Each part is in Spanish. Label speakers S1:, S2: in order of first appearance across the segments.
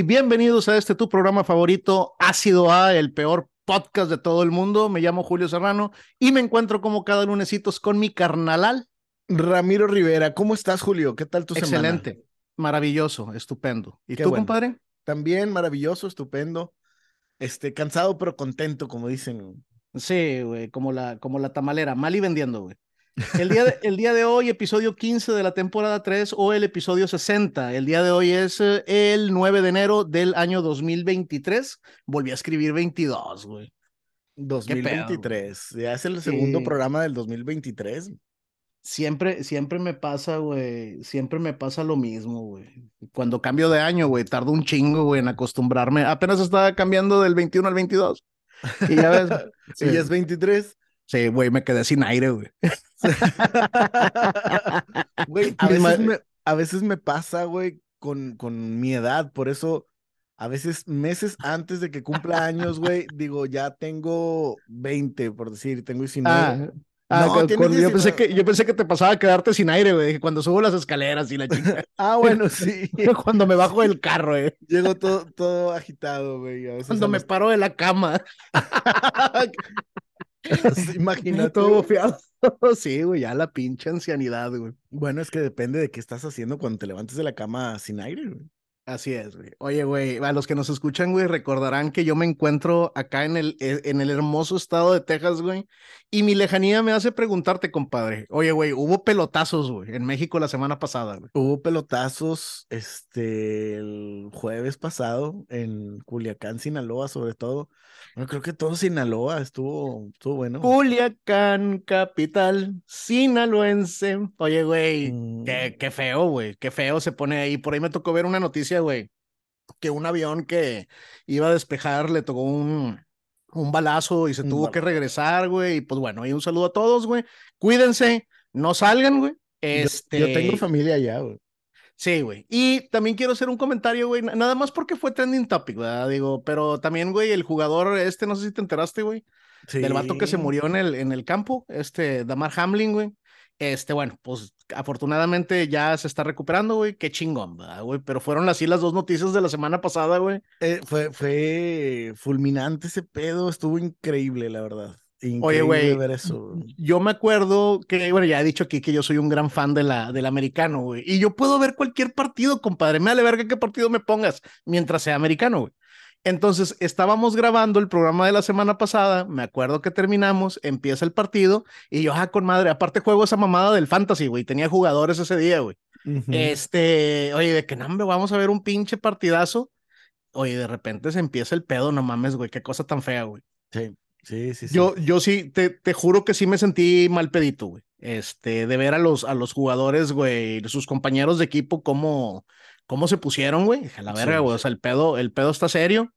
S1: y bienvenidos a este tu programa favorito, Ácido A, el peor podcast de todo el mundo. Me llamo Julio Serrano y me encuentro como cada lunesitos con mi carnalal.
S2: Ramiro Rivera, ¿cómo estás, Julio? ¿Qué tal tu
S1: semana?
S2: Excelente,
S1: maravilloso, estupendo. ¿Y tú, compadre?
S2: También maravilloso, estupendo. Este, cansado pero contento, como dicen.
S1: Sí, güey, como la, como la tamalera, mal y vendiendo, güey. El día, de, el día de hoy, episodio 15 de la temporada 3 o el episodio 60. El día de hoy es eh, el 9 de enero del año 2023. Volví a escribir 22, güey.
S2: 2023. Ya es el segundo programa del 2023.
S1: Siempre, siempre me pasa, güey. Siempre me pasa lo mismo, güey. Cuando cambio de año, güey, tardo un chingo, güey, en acostumbrarme. Apenas estaba cambiando del 21 al 22.
S2: Y ya ves. y ya es 23.
S1: Sí, güey, me quedé sin aire, güey.
S2: Güey, a veces, me, a veces me pasa, güey, con, con mi edad, por eso a veces meses antes de que cumpla años, güey, digo, ya tengo 20, por decir, tengo 19.
S1: Ah, ah no, yo, pensé que, yo pensé que te pasaba a quedarte sin aire, güey, cuando subo las escaleras y la chica.
S2: ah, bueno, sí.
S1: cuando me bajo del carro, güey.
S2: Llego todo, todo agitado, güey.
S1: Cuando me paro de la cama.
S2: Imagina
S1: todo fiado. sí, güey, ya la pinche ancianidad, güey.
S2: Bueno, es que depende de qué estás haciendo cuando te levantes de la cama sin aire, güey.
S1: Así es, güey. Oye, güey, a los que nos escuchan, güey, recordarán que yo me encuentro acá en el, e, en el hermoso estado de Texas, güey, y mi lejanía me hace preguntarte, compadre. Oye, güey, hubo pelotazos, güey, en México la semana pasada, güey.
S2: Hubo pelotazos, este, el jueves pasado en Culiacán, Sinaloa, sobre todo. Bueno, creo que todo Sinaloa estuvo, estuvo bueno.
S1: Culiacán, capital sinaloense. Oye, güey, qué, mm. qué feo, güey, qué feo se pone ahí. Por ahí me tocó ver una noticia, güey, que un avión que iba a despejar le tocó un, un balazo y se tuvo que regresar, güey. Y pues bueno, y un saludo a todos, güey. Cuídense, no salgan, güey. Este...
S2: Yo, tengo familia allá, güey.
S1: Sí, güey. Y también quiero hacer un comentario, güey, nada más porque fue trending topic, ¿verdad? Digo, pero también, güey, el jugador este, no sé si te enteraste, güey, sí. del vato que se murió en el, en el campo, este, Damar Hamlin, güey. Este, bueno, pues afortunadamente ya se está recuperando, güey. Qué chingón, güey? Pero fueron así las dos noticias de la semana pasada, güey.
S2: Eh, fue, fue fulminante ese pedo, estuvo increíble, la verdad.
S1: Oye, güey, yo me acuerdo que, bueno, ya he dicho aquí que yo soy un gran fan de la, del americano, güey. Y yo puedo ver cualquier partido, compadre. Me vale verga qué partido me pongas mientras sea americano, güey. Entonces, estábamos grabando el programa de la semana pasada, me acuerdo que terminamos, empieza el partido y yo, ah, con madre, aparte juego esa mamada del fantasy, güey, tenía jugadores ese día, güey. Este, oye, de que no, vamos a ver un pinche partidazo. Oye, de repente se empieza el pedo, no mames, güey, qué cosa tan fea, güey.
S2: Sí. Sí, sí, sí.
S1: Yo, yo sí, te, te juro que sí me sentí mal pedito, güey. Este, de ver a los, a los jugadores, güey, sus compañeros de equipo, cómo, cómo se pusieron, güey. A la verga, güey. O sea, el pedo, el pedo está serio.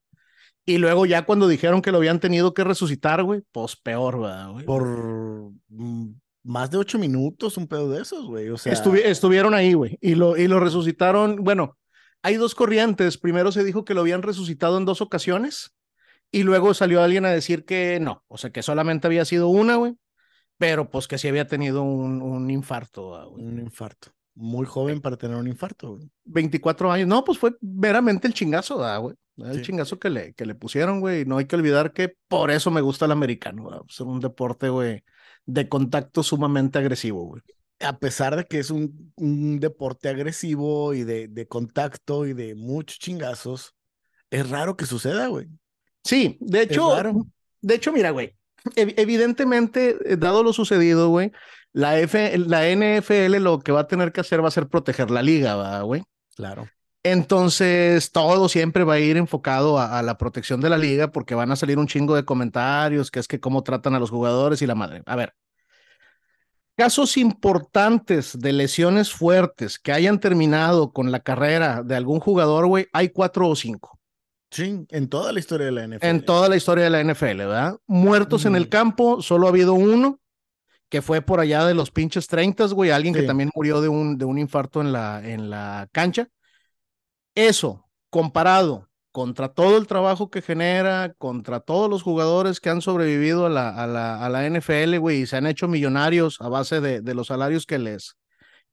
S1: Y luego ya cuando dijeron que lo habían tenido que resucitar, güey, pues peor, güey.
S2: Por mm, más de ocho minutos, un pedo de esos, güey. O sea...
S1: estuvieron ahí, güey. Y lo, y lo resucitaron. Bueno, hay dos corrientes. Primero se dijo que lo habían resucitado en dos ocasiones. Y luego salió alguien a decir que no, o sea, que solamente había sido una, güey, pero pues que sí había tenido un, un infarto.
S2: Ah, un infarto. Muy joven para tener un infarto, güey.
S1: 24 años. No, pues fue veramente el chingazo, güey. El chingazo que le, que le pusieron, güey. No hay que olvidar que por eso me gusta el americano. Es un deporte, güey, de contacto sumamente agresivo, güey.
S2: A pesar de que es un, un deporte agresivo y de, de contacto y de muchos chingazos, es raro que suceda, güey.
S1: Sí, de hecho, de hecho, mira, güey, evidentemente, eh, dado lo sucedido, güey, la, F, la NFL lo que va a tener que hacer va a ser proteger la liga, güey.
S2: Claro.
S1: Entonces, todo siempre va a ir enfocado a, la protección de la liga porque van a salir un chingo de comentarios, que es que cómo tratan a los jugadores y la madre. A ver, casos importantes de lesiones fuertes que hayan terminado con la carrera de algún jugador, güey, hay cuatro o cinco.
S2: Sí, en toda la historia de la NFL.
S1: En toda la historia de la NFL, ¿verdad? Muertos en el campo, solo ha habido uno, que fue por allá de los pinches 30, güey, alguien que también murió de un, de un infarto en la, en la cancha. Eso, comparado contra todo el trabajo que genera, contra todos los jugadores que han sobrevivido a la, a la, a la NFL, güey, y se han hecho millonarios a base de, de los salarios que les,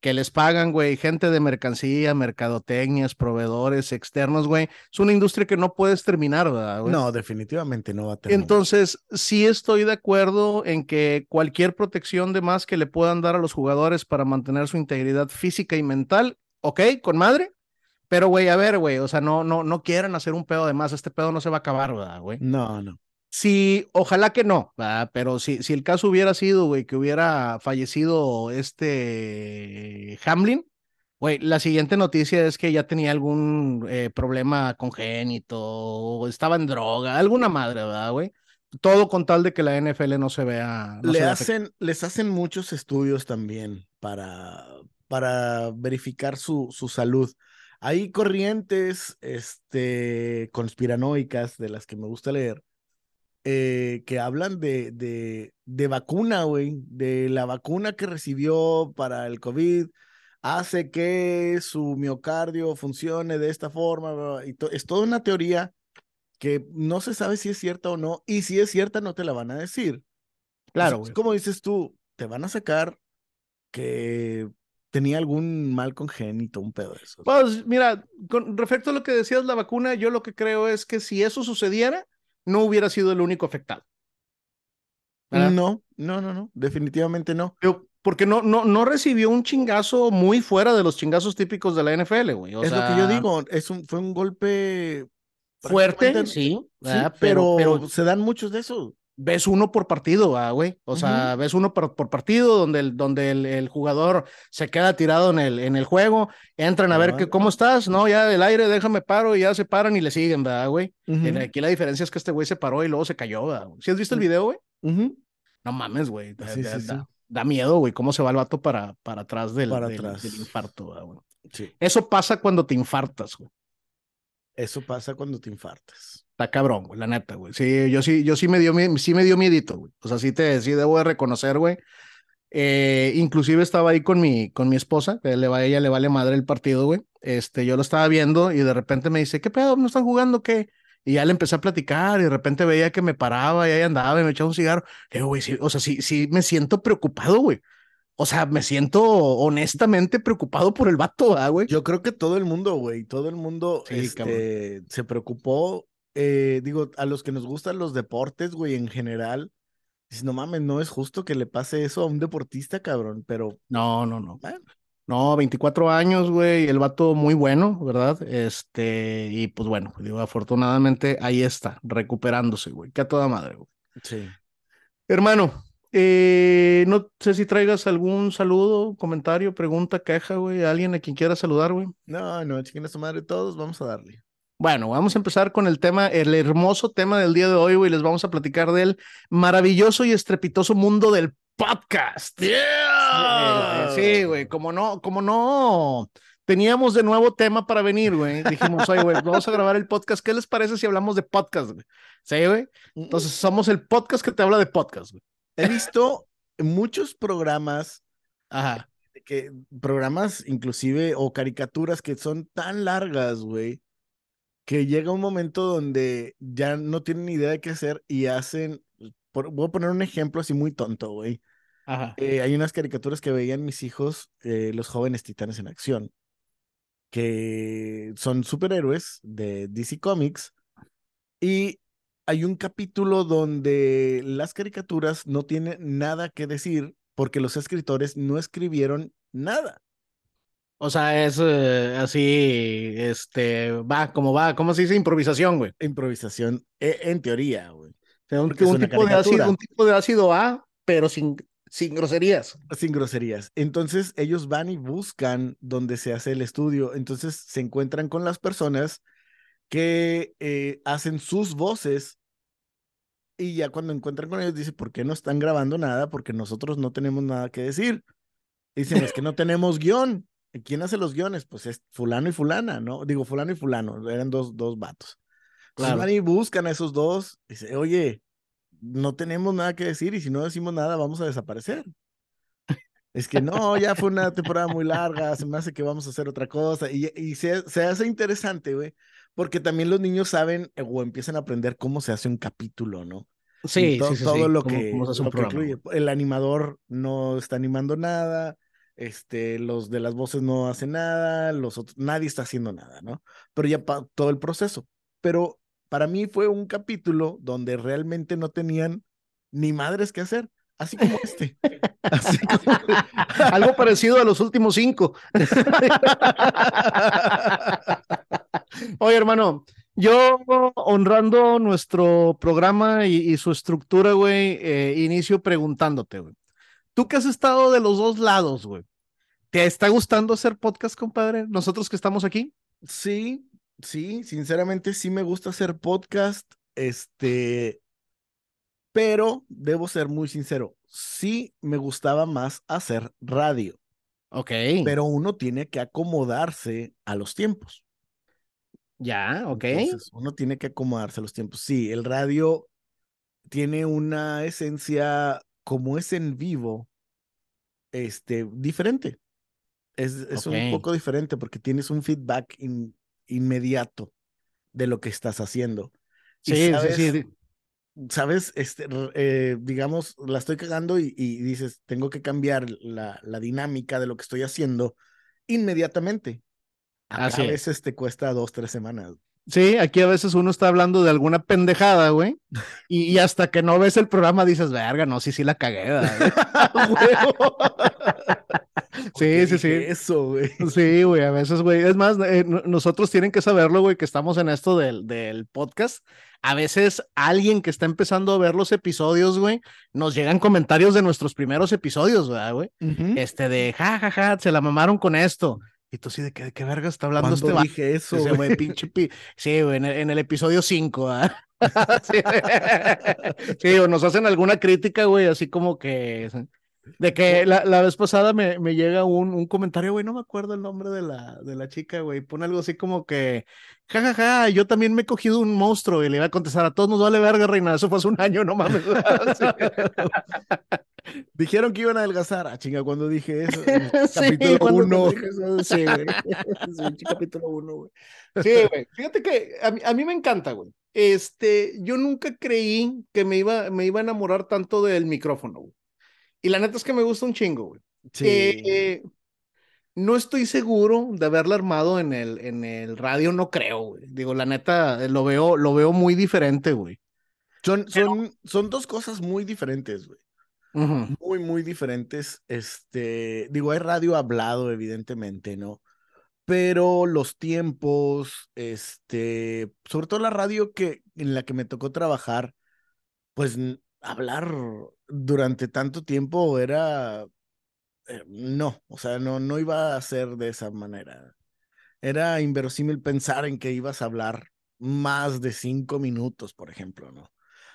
S1: que les pagan, güey, gente de mercancía, mercadotecnias, proveedores externos, güey. Es una industria que no puedes terminar, ¿verdad, güey?
S2: No, definitivamente no va a terminar.
S1: Entonces, sí estoy de acuerdo en que cualquier protección de más que le puedan dar a los jugadores para mantener su integridad física y mental, ok, con madre. Pero, güey, a ver, güey, o sea, no, no, no quieren hacer un pedo de más. Este pedo no se va a acabar, ¿verdad, güey?
S2: No, no.
S1: Sí, ojalá que no, pero si, si el caso hubiera sido, güey, que hubiera fallecido este Hamlin, güey, la siguiente noticia es que ya tenía algún eh, problema congénito, o estaba en droga, alguna madre, ¿verdad, güey? Todo con tal de que la NFL no se vea.
S2: Le hacen, les hacen muchos estudios también para, para verificar su, su salud. Hay corrientes este, conspiranoicas de las que me gusta leer eh, que hablan de, de, de vacuna, güey, de la vacuna que recibió para el COVID, hace que su miocardio funcione de esta forma, y es toda una teoría que no se sabe si es cierta o no, y si es cierta no te la van a decir. Claro. como dices tú, te van a sacar que tenía algún mal congénito, un pedo de eso.
S1: Pues mira, con respecto a lo que decías la vacuna, yo lo que creo es que si eso sucediera, no hubiera sido el único afectado.
S2: No, no, no, no, definitivamente no.
S1: porque no, no, no recibió un chingazo muy fuera de los chingazos típicos de la NFL, güey.
S2: es lo que yo digo, es un, fue un golpe
S1: fuerte, sí,
S2: pero, pero, se dan muchos de esos
S1: ves uno por partido, ah, güey. O sea, ves uno por, partido donde, el, donde el, jugador se queda tirado en el, en el juego, entran a ver que, cómo estás, no, ya del aire, déjame paro, y ya se paran y le siguen, ¿verdad, güey? Aquí la diferencia es que este güey se paró y luego se cayó, ¿verdad? ¿Sí has visto el video, güey? No mames, güey. da, miedo, güey, cómo se va el vato para, para atrás del, para atrás. del infarto, güey. Sí. Eso pasa cuando te infartas, güey.
S2: Eso pasa cuando te infartas
S1: está cabrón, güey, la neta, güey. Sí, yo sí, yo sí me dio, sí me dio miedito, güey. O sea, sí te, sí debo de reconocer, güey. Eh, inclusive estaba ahí con mi, con mi esposa, que le va, ella le vale madre el partido, güey. Este, yo lo estaba viendo y de repente me dice, ¿qué pedo? ¿No están jugando? ¿Qué? Y ya le empecé a platicar y de repente veía que me paraba y ahí andaba y me echaba un cigarro. digo, güey, sí, o sea, sí, sí me siento preocupado, güey. O sea, me siento honestamente preocupado por el vato, güey?
S2: Yo creo que todo el mundo, güey, todo el mundo este, se preocupó eh, digo, a los que nos gustan los deportes, güey, en general, dices, no mames, no es justo que le pase eso a un deportista, cabrón, pero...
S1: No, no, no. No, 24 años, güey, el vato muy bueno, ¿verdad? Este, y pues bueno, digo, afortunadamente ahí está, recuperándose, güey, que a toda madre, güey.
S2: Sí.
S1: Hermano, eh, no sé si traigas algún saludo, comentario, pregunta, queja, güey, alguien a quien quiera saludar, güey.
S2: No, no, chiquen a su madre todos, vamos a darle.
S1: Bueno, vamos a empezar con el tema, el hermoso tema del día de hoy, güey. Les vamos a platicar del maravilloso y estrepitoso mundo del podcast.
S2: Yeah.
S1: Sí, güey, como no, como no teníamos de nuevo tema para venir, güey. Dijimos, oye, güey, vamos a grabar el podcast. ¿Qué les parece si hablamos de podcast, güey? Sí, güey. Entonces somos el podcast que te habla de podcast, güey.
S2: He visto muchos programas.
S1: Ajá.
S2: Que, programas inclusive o caricaturas que son tan largas, güey que llega un momento donde ya no tienen ni idea de qué hacer y hacen, voy a poner un ejemplo así muy tonto, güey. Eh, hay unas caricaturas que veían mis hijos, eh, los jóvenes titanes en acción, que son superhéroes de DC Comics y hay un capítulo donde las caricaturas no tienen nada que decir porque los escritores no escribieron nada.
S1: O sea, es eh, así, este, va, como va, ¿cómo se dice? Improvisación, güey.
S2: Improvisación, e, en teoría, güey.
S1: O sea, un, tipo de ácido, un tipo de ácido A, pero sin, sin groserías.
S2: Sin groserías. Entonces, ellos van y buscan donde se hace el estudio. Entonces, se encuentran con las personas que eh, hacen sus voces y ya cuando encuentran con ellos, dice, ¿por qué no están grabando nada? Porque nosotros no tenemos nada que decir. Dicen, es que no tenemos guion. ¿Quién hace los guiones? Pues es fulano y fulana, ¿no? Digo, fulano y fulano, eran dos, dos vatos. Claro. y buscan a esos dos, y dice, oye, no tenemos nada que decir y si no decimos nada vamos a desaparecer. Es que no, ya fue una temporada muy larga, se me hace que vamos a hacer otra cosa y, y se, se hace interesante, güey, porque también los niños saben eh, o empiezan a aprender cómo se hace un capítulo, ¿no?
S1: Sí, sí, sí,
S2: todo lo, que, lo que incluye. El animador no está animando nada, este, los de las voces no hacen nada, los otros, nadie está haciendo nada, ¿no? Pero ya todo el proceso. Pero para mí fue un capítulo donde realmente no tenían ni madres que hacer, así como este.
S1: Algo parecido a los últimos cinco. Oye, hermano, yo honrando nuestro programa y, su estructura, güey, eh, inicio preguntándote, güey. Tú que has estado de los dos lados, güey. ¿Te está gustando hacer podcast, compadre? Nosotros que estamos aquí.
S2: Sí, sí, sinceramente sí me gusta hacer podcast. Este, pero debo ser muy sincero, sí me gustaba más hacer radio.
S1: Ok.
S2: Pero uno tiene que acomodarse a los tiempos.
S1: Ya, ok.
S2: uno tiene que acomodarse a los tiempos. Sí, el radio tiene una esencia, como es en vivo, este, diferente. Es, es un poco diferente porque tienes un feedback inmediato de lo que estás haciendo.
S1: Sí, sí, sí.
S2: Sabes, este, eh, digamos, la estoy cagando y, dices, tengo que cambiar la, la, dinámica de lo que estoy haciendo inmediatamente. a veces te cuesta dos, tres semanas.
S1: Sí, aquí a veces uno está hablando de alguna pendejada, güey, y, hasta que no ves el programa dices, verga, no, sí, sí la cagué. sí, sí, sí.
S2: Eso, güey.
S1: Sí, güey, a veces, güey. Es más, eh, nosotros tienen que saberlo, güey, que estamos en esto del, del podcast. A veces alguien que está empezando a ver los episodios, güey, nos llegan comentarios de nuestros primeros episodios, güey? Este de, ja, ja, ja, se la mamaron con esto. Y tú sí, ¿de qué, de qué verga está hablando este
S2: dije eso, güey? Pinche
S1: pi... Sí, güey, en el, en el episodio 5, ¿ah? sí, o nos hacen alguna crítica, güey, así como que... De que la, la vez pasada me, me llega un, un, comentario, güey, no me acuerdo el nombre de la, de la chica, güey, pone algo así como que, jajaja, ja, ja, yo también me he cogido un monstruo y le iba a contestar, a todos nos vale verga, reina, eso fue hace un año, no mames.
S2: Dijeron que iban a adelgazar. Ah, chinga, cuando dije eso. capítulo 1.
S1: Sí, güey. Sí, capítulo 1, güey. Sí, güey. Fíjate que a mí, a mí, me encanta, güey. Este, yo nunca creí que me iba, me iba a enamorar tanto del micrófono, güey. Y la neta es que me gusta un chingo, güey. Sí. Eh, no estoy seguro de haberla armado en el, en el radio, no creo, güey. Digo, la neta, lo veo, lo veo muy diferente, güey.
S2: Son, son, son dos cosas muy diferentes, güey muy, muy diferentes. Este, digo, hay radio hablado, evidentemente, ¿no? Pero los tiempos, este, sobre todo la radio que, en la que me tocó trabajar, pues hablar durante tanto tiempo era, eh, no, o sea, no, no iba a ser de esa manera. Era inverosímil pensar en que ibas a hablar más de cinco minutos, por ejemplo, ¿no?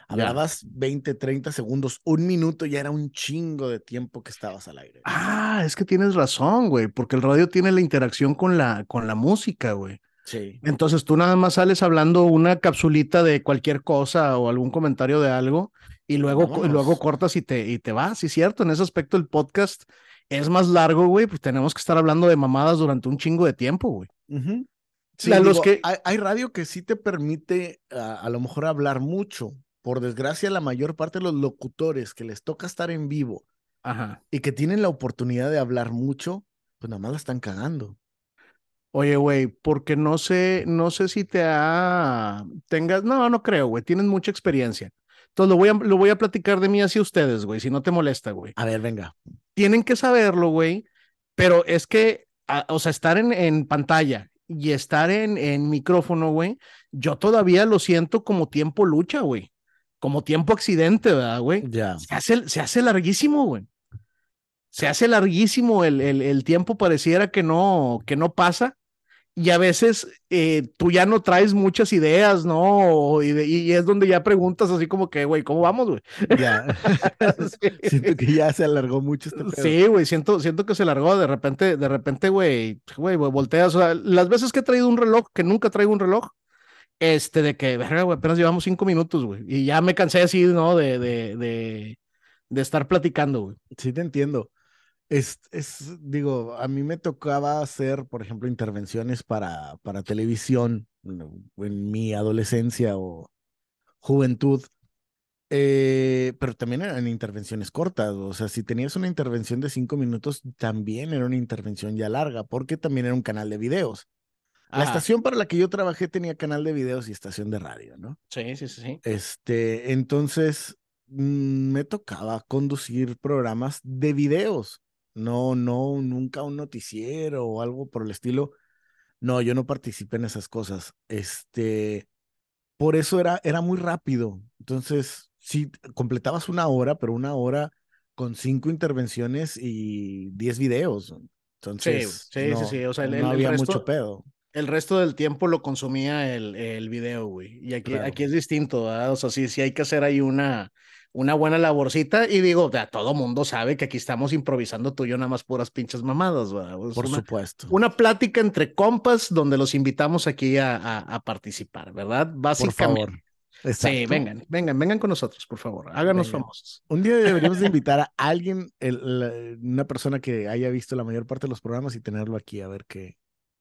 S2: Hablabas 20, 30 segundos, un minuto ya era un chingo de tiempo que estabas al aire.
S1: Ah, es que tienes razón, güey, porque el radio tiene la interacción con la, con la música, güey.
S2: Sí.
S1: Entonces tú nada más sales hablando una capsulita de cualquier cosa o algún comentario de algo y luego, luego cortas y te, y te vas. Sí, cierto, en ese aspecto el podcast es más largo, güey, pues tenemos que estar hablando de mamadas durante un chingo de tiempo, güey.
S2: Sí, los que... hay, radio que sí te permite a lo mejor hablar mucho, por desgracia, la mayor parte de los locutores que les toca estar en vivo y que tienen la oportunidad de hablar mucho, pues nada más la están cagando.
S1: Oye, güey, porque no sé, no sé si te ha, tengas, no, no creo, güey, tienes mucha experiencia. Entonces lo voy a, lo voy a platicar de mí hacia ustedes, güey, si no te molesta, güey.
S2: A ver, venga.
S1: Tienen que saberlo, güey, pero es que, o sea, estar en, en pantalla y estar en, en micrófono, güey, yo todavía lo siento como tiempo lucha, güey como tiempo accidente, ¿verdad, güey?
S2: Ya.
S1: Se hace, se hace larguísimo, güey. Se hace larguísimo el, el, el, tiempo, pareciera que no, que no pasa. Y a veces eh, tú ya no traes muchas ideas, ¿no? Y, y, es donde ya preguntas así como que, güey, ¿cómo vamos, güey?
S2: Ya. Siento que ya se alargó mucho este
S1: pedo. Sí, güey, siento, siento que se alargó. De repente, de repente, güey, güey, volteas. O sea, las veces que he traído un reloj, que nunca traigo un reloj, este, de que, verga, güey, apenas llevamos cinco minutos, güey. Y ya me cansé así, ¿no? De, de, de, de estar platicando, güey.
S2: Sí, te entiendo. Es, es, digo, a mí me tocaba hacer, por ejemplo, intervenciones para, para televisión en mi adolescencia o juventud. Eh, pero también eran intervenciones cortas, o sea, si tenías una intervención de cinco minutos, también era una intervención ya larga, porque también era un canal de videos. La estación para la que yo trabajé tenía canal de videos y estación de radio, ¿no?
S1: Sí, sí, sí.
S2: Este, entonces mm, me tocaba conducir programas de videos. No, no, nunca un noticiero o algo por el estilo. No, yo no participé en esas cosas. Este, por eso era, era muy rápido. Entonces, sí, completabas una hora, pero una hora con cinco intervenciones y diez videos. Entonces,
S1: sí, sí, sí, O sea,
S2: no había mucho pedo
S1: el resto del tiempo lo consumía el, el video, güey. Y aquí, aquí es distinto, ¿verdad? O sea, sí, sí hay que hacer ahí una, una buena laborcita. Y digo, ya todo mundo sabe que aquí estamos improvisando tú y yo nada más puras pinches mamadas, ¿verdad?
S2: Por supuesto.
S1: Una plática entre compas donde los invitamos aquí a, a, participar, ¿verdad? Básicamente. Por favor. Sí, vengan, vengan, vengan con nosotros, por favor. Háganos famosos.
S2: Un día deberíamos de invitar a alguien, una persona que haya visto la mayor parte de los programas y tenerlo aquí a ver qué,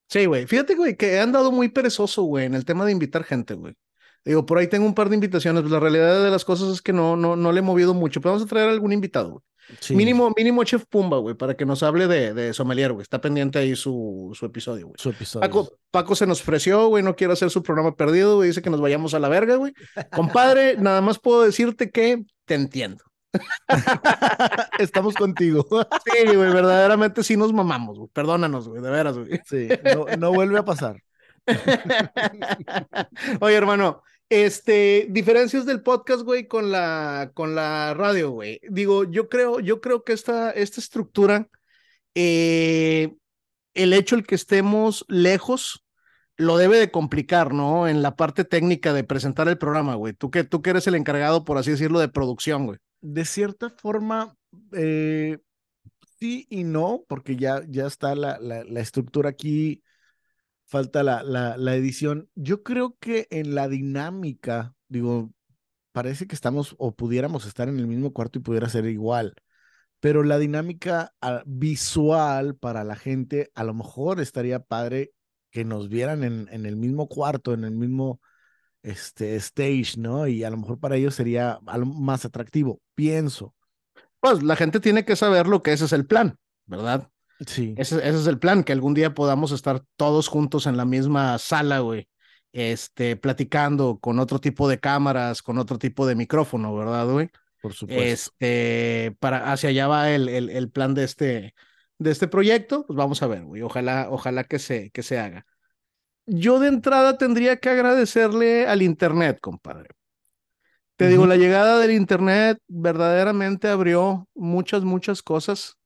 S1: Sí, güey. Fíjate, güey, que he andado muy perezoso, güey, en el tema de invitar gente, güey. Digo, por ahí tengo un par de invitaciones. Pues la realidad de las cosas es que no, no, no le he movido mucho. Pero vamos a traer algún invitado, güey. Mínimo, mínimo Chef Pumba, güey, para que nos hable de, de sommelier, güey. Está pendiente ahí su, su episodio, güey.
S2: Su episodio.
S1: Paco, Paco se nos ofreció, güey, no quiere hacer su programa perdido, güey. Dice que nos vayamos a la verga, güey. Compadre, nada más puedo decirte que te entiendo.
S2: Estamos contigo.
S1: sí, güey, verdaderamente sí nos mamamos, güey. Perdónanos, güey, de veras, güey.
S2: Sí, no, vuelve a pasar.
S1: Oye, hermano, este, diferencias del podcast, güey, con la, con la radio, güey. Digo, yo creo, yo creo que esta, esta estructura, eh, el hecho el que estemos lejos, lo debe de complicar, ¿no? En la parte técnica de presentar el programa, güey. Tú que, tú que eres el encargado, por así decirlo, de producción, güey
S2: de cierta forma, eh, sí y no, porque ya, ya está la, la, la estructura aquí, falta la, la, edición. Yo creo que en la dinámica, digo, parece que estamos o pudiéramos estar en el mismo cuarto y pudiera ser igual, pero la dinámica ah, visual para la gente, a lo mejor estaría padre que nos vieran en, en el mismo cuarto, en el mismo este stage, ¿no? Y a lo mejor para ellos sería algo más atractivo, pienso.
S1: Pues la gente tiene que saber lo que ese es el plan, ¿verdad?
S2: Sí.
S1: Ese, ese es el plan, que algún día podamos estar todos juntos en la misma sala, güey, este, platicando con otro tipo de cámaras, con otro tipo de micrófono, ¿verdad, güey?
S2: Por supuesto.
S1: Este, para, hacia allá va el, el, el plan de este, de este proyecto, pues vamos a ver, güey, ojalá, ojalá que se, que se haga yo de entrada tendría que agradecerle al Internet, compadre. Te digo, la llegada del Internet verdaderamente abrió muchas, muchas cosas.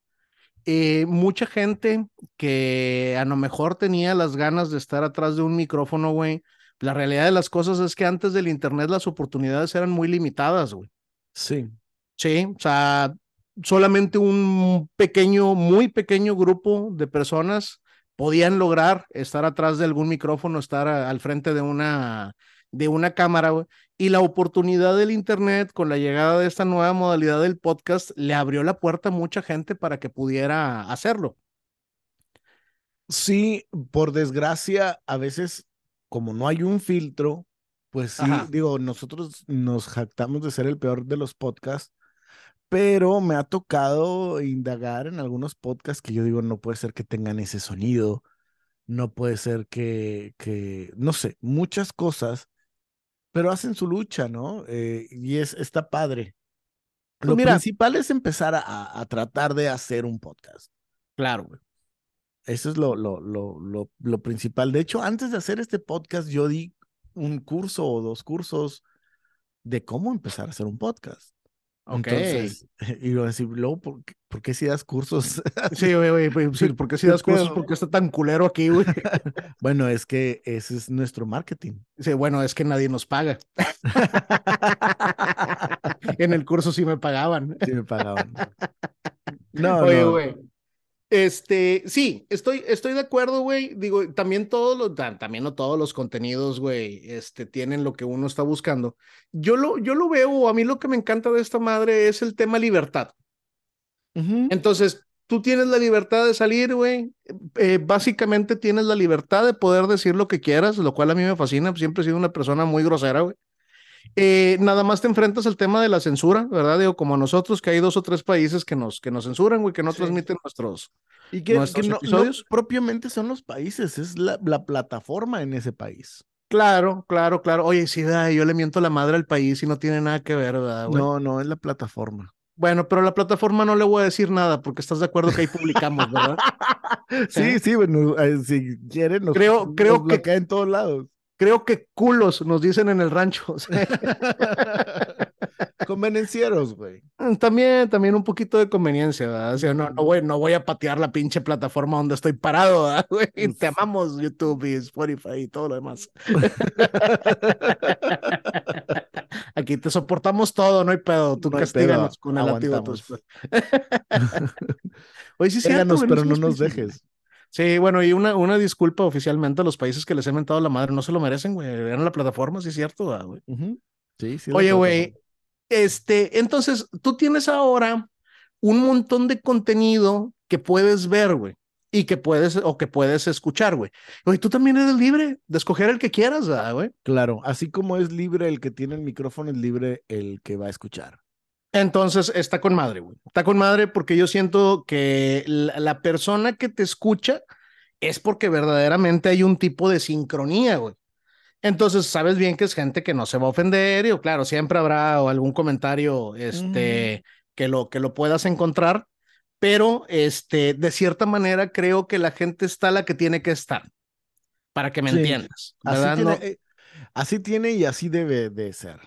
S1: Eh, mucha gente que a lo mejor tenía las ganas de estar atrás de un micrófono, güey. La realidad de las cosas es que antes del Internet las oportunidades eran muy limitadas, güey.
S2: Sí.
S1: Sí, o sea, solamente un pequeño, muy pequeño grupo de personas podían lograr estar atrás de algún micrófono, estar al frente de una, de una cámara, Y la oportunidad del Internet con la llegada de esta nueva modalidad del podcast le abrió la puerta a mucha gente para que pudiera hacerlo.
S2: Sí, por desgracia, a veces, como no hay un filtro, pues sí, digo, nosotros nos jactamos de ser el peor de los podcasts, pero me ha tocado indagar en algunos podcasts que yo digo, no puede ser que tengan ese sonido, no puede ser que, que no sé, muchas cosas, pero hacen su lucha, ¿no? Eh, y es, está padre. Pues lo principal es empezar a, a, tratar de hacer un podcast.
S1: Claro, güey.
S2: Eso es lo, lo, lo, lo, lo principal. De hecho, antes de hacer este podcast, yo di un curso o dos cursos de cómo empezar a hacer un podcast. Entonces, y lo decir, luego, ¿por qué, ¿por qué si das cursos?
S1: Sí, güey, güey, sí, ¿por qué si das cursos? ¿Por qué está tan culero aquí, güey?
S2: bueno, es que ese es nuestro marketing.
S1: Sí, bueno, es que nadie nos paga. en el curso sí me pagaban.
S2: Sí me pagaban. No,
S1: Oye, güey. Este, sí, estoy, estoy de acuerdo, güey. Digo, también todos los, también no todos los contenidos, güey, este, tienen lo que uno está buscando. Yo lo, yo lo veo, a mí lo que me encanta de esta madre es el tema libertad. Entonces, tú tienes la libertad de salir, güey. Eh, básicamente tienes la libertad de poder decir lo que quieras, lo cual a mí me fascina. Siempre he sido una persona muy grosera, güey. Eh, nada más te enfrentas al tema de la censura, ¿verdad? Digo, como a nosotros, que hay dos o tres países que nos, que nos censuran, güey, que no transmiten nuestros,
S2: y que, no, propiamente son los países, es la, la, plataforma en ese país.
S1: Claro, claro, claro. Oye, sí, yo le miento la madre al país y no tiene nada que ver, ¿verdad?
S2: No, no, es la plataforma.
S1: Bueno, pero la plataforma no le voy a decir nada porque estás de acuerdo que ahí publicamos, ¿verdad?
S2: sí, ¿Eh? sí, bueno, eh, si quieren, nos,
S1: creo, creo que
S2: cae en todos lados.
S1: Creo que culos nos dicen en el rancho.
S2: Convenencieros, güey.
S1: Mm, también, también un poquito de conveniencia, ¿verdad? O sea, no, no, voy, no voy a patear la pinche plataforma donde estoy parado, ¿verdad, güey? Te amamos YouTube y Spotify y todo lo demás. Aquí te soportamos todo, no hay pedo. Tú no castíganos con el látigo.
S2: Oye, sí, sí, pero no nos dejes.
S1: Sí, bueno, y una, una disculpa oficialmente a los países que les he mentado la madre, no se lo merecen, güey. Vean la plataforma, sí es cierto, güey.
S2: Sí, sí.
S1: Oye, güey, este, entonces tú tienes ahora un montón de contenido que puedes ver, güey, y que puedes o que puedes escuchar, güey. Oye, tú también eres libre de escoger el que quieras, güey.
S2: Claro, así como es libre el que tiene el micrófono, es libre el que va a escuchar.
S1: Entonces está con madre, güey. Está con madre porque yo siento que la, persona que te escucha es porque verdaderamente hay un tipo de sincronía, güey. Entonces sabes bien que es gente que no se va a ofender y claro, siempre habrá algún comentario este, que, lo, que lo puedas encontrar, pero este, de cierta manera creo que la gente está la que tiene que estar, para que me entiendas.
S2: Así eh, así tiene y así debe de ser.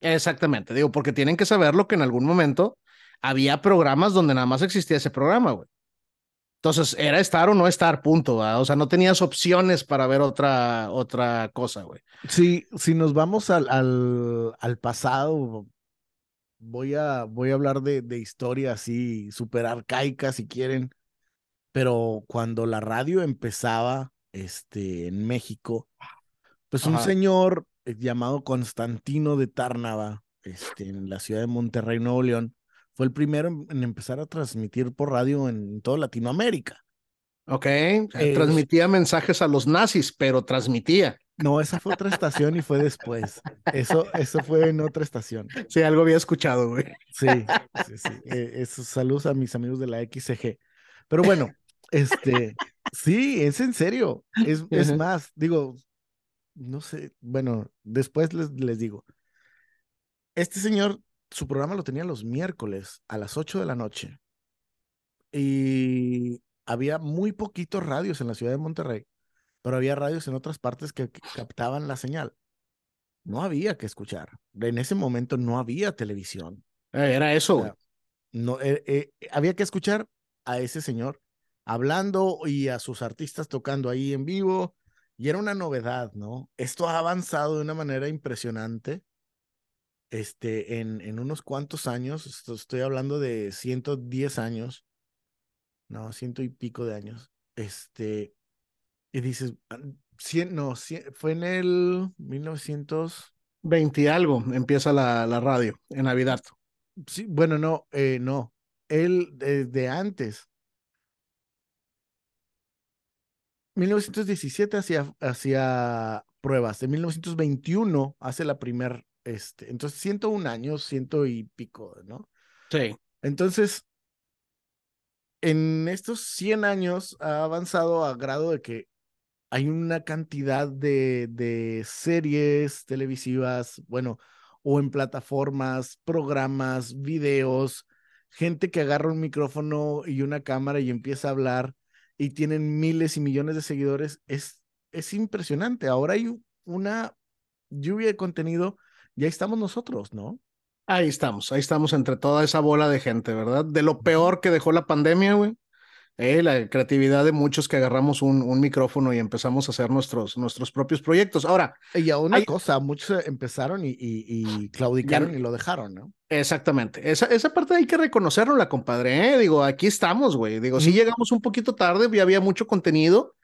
S1: Exactamente, digo, porque tienen que saberlo que en algún momento había programas donde nada más existía ese programa, güey. Entonces, era estar o no estar, punto, O sea, no tenías opciones para ver otra, otra cosa, güey.
S2: Sí, si nos vamos al, al, al pasado, voy a, voy a hablar de, de historias así súper arcaicas, si quieren, pero cuando la radio empezaba este, en México, pues un señor llamado Constantino de Tárnava, este, en la ciudad de Monterrey, Nuevo León, fue el primero en, empezar a transmitir por radio en toda Latinoamérica.
S1: Ok, transmitía mensajes a los nazis, pero transmitía.
S2: No, esa fue otra estación y fue después. Eso, eso fue en otra estación.
S1: Sí, algo había escuchado, güey.
S2: Sí, sí, sí. Eh, saludos a mis amigos de la XCG. Pero bueno, este, sí, es en serio. Es, es más, digo, no sé, bueno, después les, les digo. Este señor, su programa lo tenía los miércoles a las 8 de la noche. Y había muy poquitos radios en la ciudad de Monterrey, pero había radios en otras partes que, captaban la señal. No había que escuchar. En ese momento no había televisión.
S1: Eh, era eso.
S2: no, eh, eh, había que escuchar a ese señor hablando y a sus artistas tocando ahí en vivo y era una novedad, ¿no? Esto ha avanzado de una manera impresionante. Este, en, en unos cuantos años, estoy hablando de 110 años, no, ciento y pico de años. Este, y dices, ah, no, fue en el 1920
S1: y algo, empieza la, la radio en Navidad.
S2: Sí, bueno, no, eh, no, él desde antes, 1917 hacía, hacía pruebas, en 1921 hace la primer, este, entonces 101 años, ciento y pico, ¿no?
S1: Sí.
S2: Entonces, en estos 100 años ha avanzado a grado de que hay una cantidad de, de series televisivas, bueno, o en plataformas, programas, videos, gente que agarra un micrófono y una cámara y empieza a hablar y tienen miles y millones de seguidores, es, es impresionante. Ahora hay una lluvia de contenido y ahí estamos nosotros, ¿no?
S1: Ahí estamos, ahí estamos entre toda esa bola de gente, ¿verdad? De lo peor que dejó la pandemia, güey, eh, la creatividad de muchos que agarramos un, un, micrófono y empezamos a hacer nuestros, nuestros propios proyectos. Ahora.
S2: Y a una cosa, muchos empezaron y, y, claudicaron y lo dejaron, ¿no?
S1: Exactamente. Esa, esa parte hay que reconocerlo, la compadre. ¿eh? Digo, aquí estamos, güey. Digo, sí llegamos un poquito tarde, ya había mucho contenido,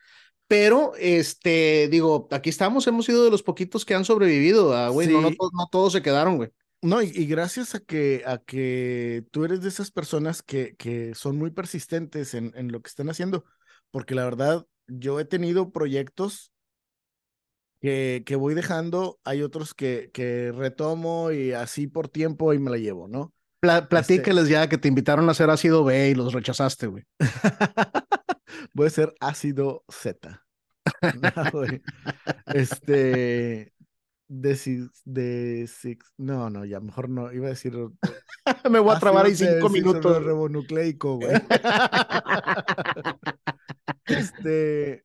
S1: pero este, digo, aquí estamos, hemos sido de los poquitos que han sobrevivido, ah, güey. No, no, no todos se quedaron, güey.
S2: No, y, gracias a que, a que tú eres de esas personas que, que son muy persistentes en, en lo que están haciendo, porque la verdad, yo he tenido proyectos que, que voy dejando, hay otros que, que retomo y así por tiempo y me la llevo, ¿no?
S1: Pla platíqueles ya que te invitaron a hacer ácido B y los rechazaste, güey.
S2: Voy a ser ácido Z. no, este. De, de six, no, no, ya mejor no, iba a decir.
S1: Me voy a trabar ahí cinco minutos.
S2: Ribonucleico, güey. este.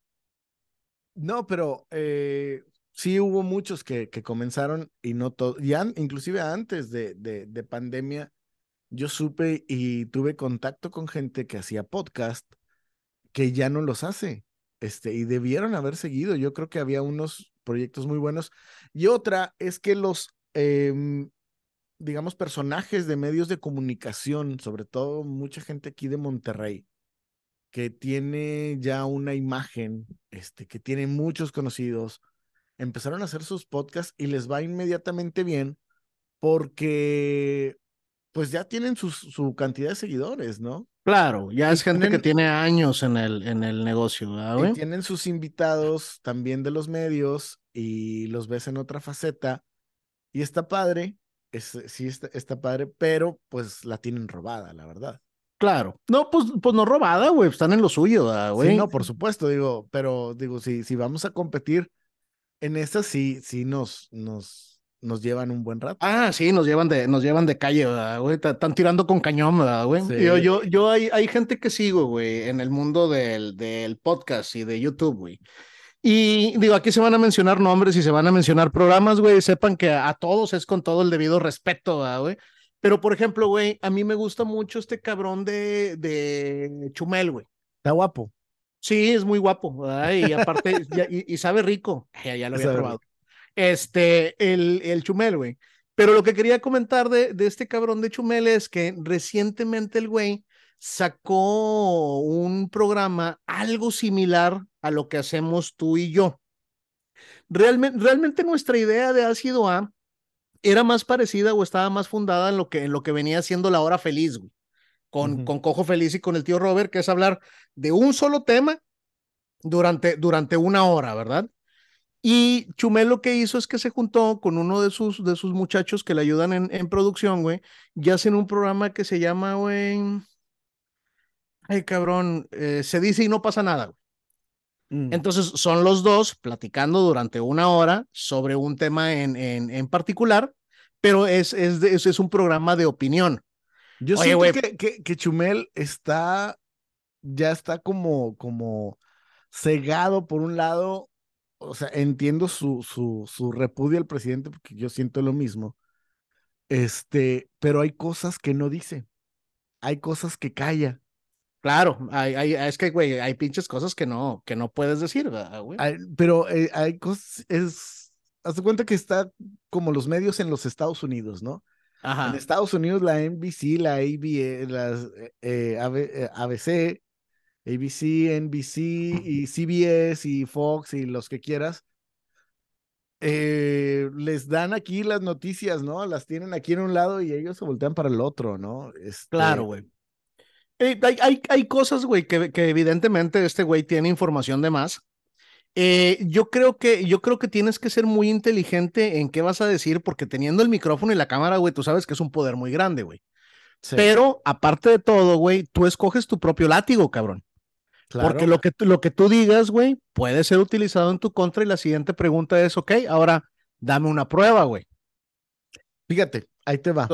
S2: No, pero eh, sí hubo muchos que, que comenzaron y no todo, ya inclusive antes de, de, de pandemia, yo supe y tuve contacto con gente que hacía podcast que ya no los hace. Este, y debieron haber seguido. Yo creo que había unos proyectos muy buenos. Y otra es que los, em, digamos, personajes de medios de comunicación, sobre todo mucha gente aquí de Monterrey, que tiene ya una imagen, este, que tiene muchos conocidos, empezaron a hacer sus podcasts y les va inmediatamente bien porque pues ya tienen su cantidad de seguidores, ¿no?
S1: Claro, ya es gente que tiene años en el, en el negocio, ¿verdad,
S2: Y tienen sus invitados también de los medios y los ves en otra faceta. Y está padre, es, sí está, está padre, pero pues la tienen robada, la verdad.
S1: Claro. No, pues, pues no robada, güey. Están en lo suyo, güey.
S2: Sí, no, por supuesto, digo, pero digo, si, si vamos a competir en esta, sí, sí nos, nos, nos llevan un buen rato.
S1: Ah, sí, nos llevan de, nos llevan de calle, güey. Están tirando con cañón, güey? Yo, yo, yo hay, hay gente que sigo, güey, en el mundo del, del podcast y de YouTube, güey. Y digo, aquí se van a mencionar nombres y se van a mencionar programas, güey. Sepan que a, todos es con todo el debido respeto, güey. Pero, por ejemplo, güey, a mí me gusta mucho este cabrón de, de Chumel, güey.
S2: Está guapo.
S1: Sí, es muy guapo, y aparte, y, sabe rico. Ya, ya lo había probado este, el, el Chumel, güey. Pero lo que quería comentar de, de este cabrón de Chumel es que recientemente el güey sacó un programa algo similar a lo que hacemos tú y yo. Realmente, realmente nuestra idea de ácido A era más parecida o estaba más fundada en lo que, en lo que venía siendo la hora feliz, güey. Con, con Cojo Feliz y con el tío Robert, que es hablar de un solo tema durante, durante una hora, ¿verdad? Y Chumel lo que hizo es que se juntó con uno de sus, de sus muchachos que le ayudan en, en producción, güey, y hacen un programa que se llama, güey, ay cabrón, eh, se dice y no pasa nada, güey. Mm. Entonces son los dos platicando durante una hora sobre un tema en, en, en particular, pero es, es, es, un programa de opinión.
S2: Yo siento que, que, que, Chumel está, ya está como, como cegado por un lado o sea, entiendo su, su, su repudio al presidente porque yo siento lo mismo. Este, pero hay cosas que no dice. Hay cosas que calla.
S1: Claro, hay, hay, es que, güey, hay pinches cosas que no, que no puedes decir, güey?
S2: pero eh, hay cosas, es, haz de cuenta que está como los medios en los Estados Unidos, ¿no? Ajá. En Estados Unidos la NBC, la ABA, las eh, ABC, eh, ABC, NBC y CBS y Fox y los que quieras, eh, les dan aquí las noticias, ¿no? Las tienen aquí en un lado y ellos se voltean para el otro, ¿no?
S1: Este... Claro, güey. hay, hay, hay, cosas, güey, que, que, evidentemente este güey tiene información de más. Eh, yo creo que yo creo que tienes que ser muy inteligente en qué vas a decir, porque teniendo el micrófono y la cámara, güey, tú sabes que es un poder muy grande, güey. Pero aparte de todo, güey, tú escoges tu propio látigo, cabrón. Porque lo que, lo que tú digas, güey, puede ser utilizado en tu contra y la siguiente pregunta es, ok, ahora dame una prueba, güey.
S2: Fíjate, ahí te va.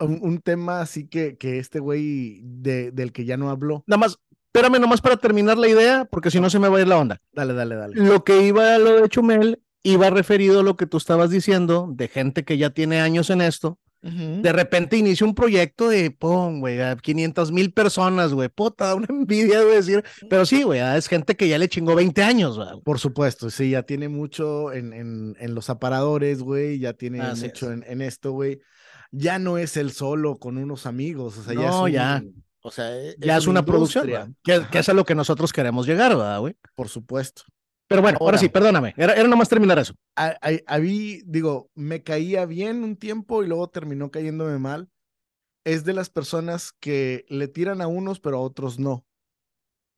S2: Un, tema así que, que este güey de, del que ya no habló.
S1: Nada más, espérame nomás para terminar la idea, porque si no se me va a ir la onda.
S2: Dale, dale, dale.
S1: Lo que iba a lo de Chumel iba referido a lo que tú estabas diciendo de gente que ya tiene años en esto de repente inicia un proyecto de, pum, güey, a 500 mil personas, güey, puta, una envidia, de decir, pero sí, güey, es gente que ya le chingó 20 años, güey.
S2: Por supuesto, sí, ya tiene mucho en, en, en los aparadores, güey, ya tiene mucho en, en, esto, güey. Ya no es el solo con unos amigos, o sea, ya es
S1: ya. O sea, e, ya es, una, producción, que, que, es a lo que nosotros queremos llegar, ¿verdad, güey?
S2: Por supuesto.
S1: Pero bueno, ahora, sí, perdóname, era, era nomás terminar eso.
S2: A, a, mí, digo, me caía bien un tiempo y luego terminó cayéndome mal. Es de las personas que le tiran a unos, pero a otros no.